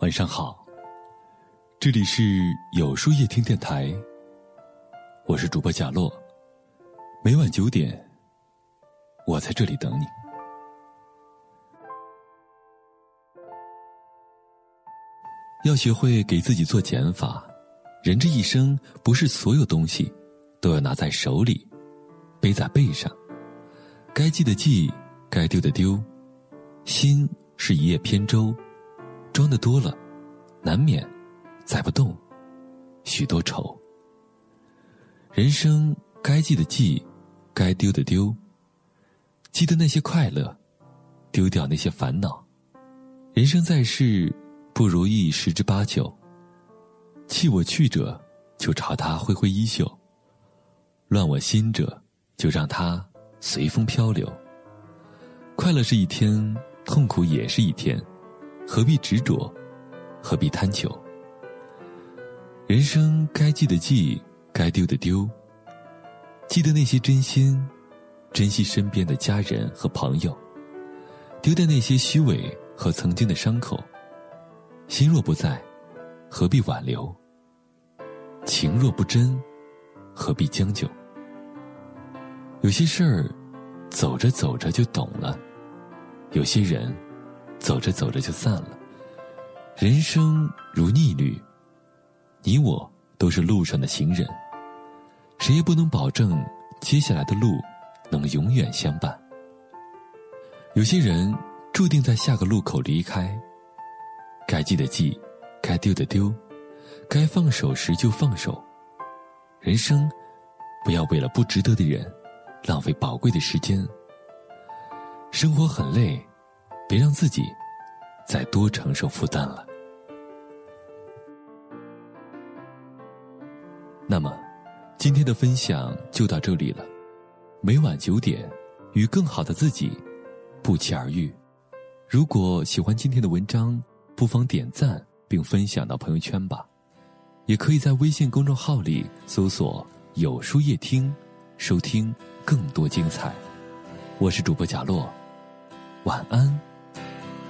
晚上好，这里是有书夜听电台，我是主播贾洛，每晚九点，我在这里等你。要学会给自己做减法，人这一生不是所有东西都要拿在手里，背在背上，该记的记，该丢的丢，心是一叶扁舟。装的多了，难免载不动许多愁。人生该记的记，该丢的丢。记得那些快乐，丢掉那些烦恼。人生在世，不如意十之八九。弃我去者，就朝他挥挥衣袖；乱我心者，就让他随风漂流。快乐是一天，痛苦也是一天。何必执着，何必贪求？人生该记的记，该丢的丢。记得那些真心，珍惜身边的家人和朋友，丢掉那些虚伪和曾经的伤口。心若不在，何必挽留？情若不真，何必将就？有些事儿，走着走着就懂了；有些人。走着走着就散了。人生如逆旅，你我都是路上的行人，谁也不能保证接下来的路能永远相伴。有些人注定在下个路口离开，该记的记，该丢的丢，该放手时就放手。人生，不要为了不值得的人，浪费宝贵的时间。生活很累。别让自己再多承受负担了。那么，今天的分享就到这里了。每晚九点，与更好的自己不期而遇。如果喜欢今天的文章，不妨点赞并分享到朋友圈吧。也可以在微信公众号里搜索“有书夜听”，收听更多精彩。我是主播贾洛，晚安。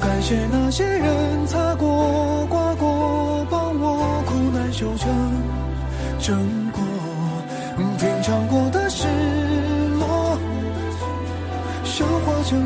感谢那些人擦过、刮过，帮我苦难修成正果。品尝过的失落，消化成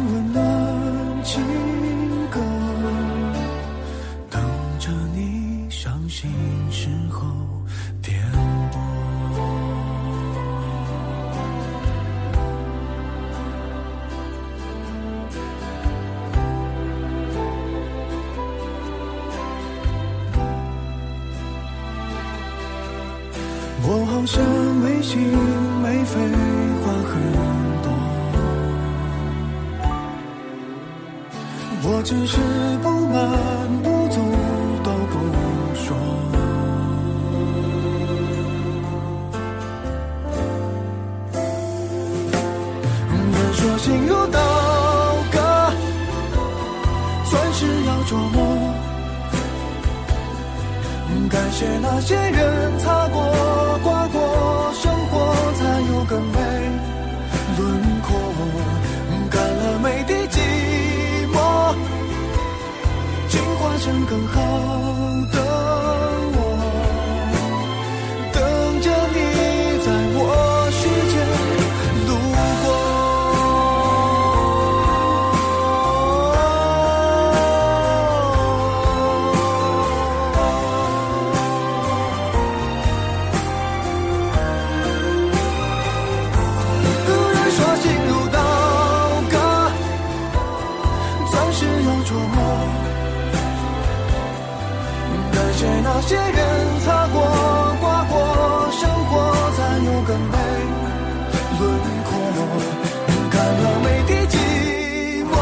好像没心没肺，话很多。我只是不满不足都不说。人说心如刀割，算是要琢磨。感谢那些人。些人擦过、刮过，生活才有更美轮廓。看了每滴寂寞，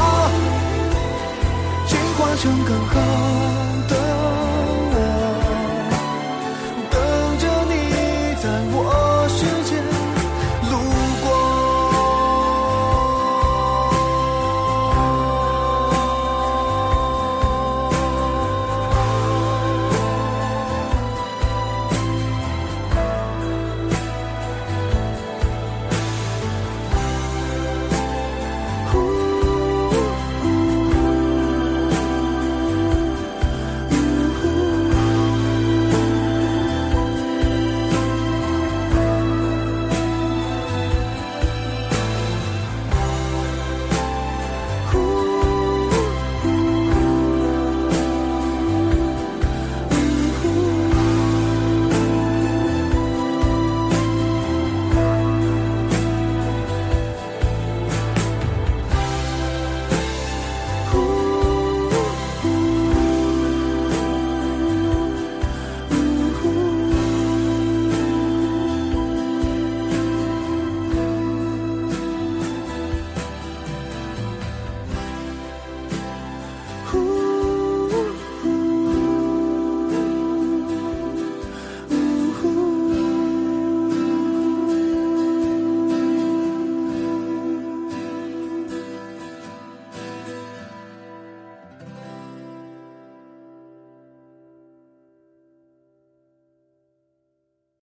进化成更好。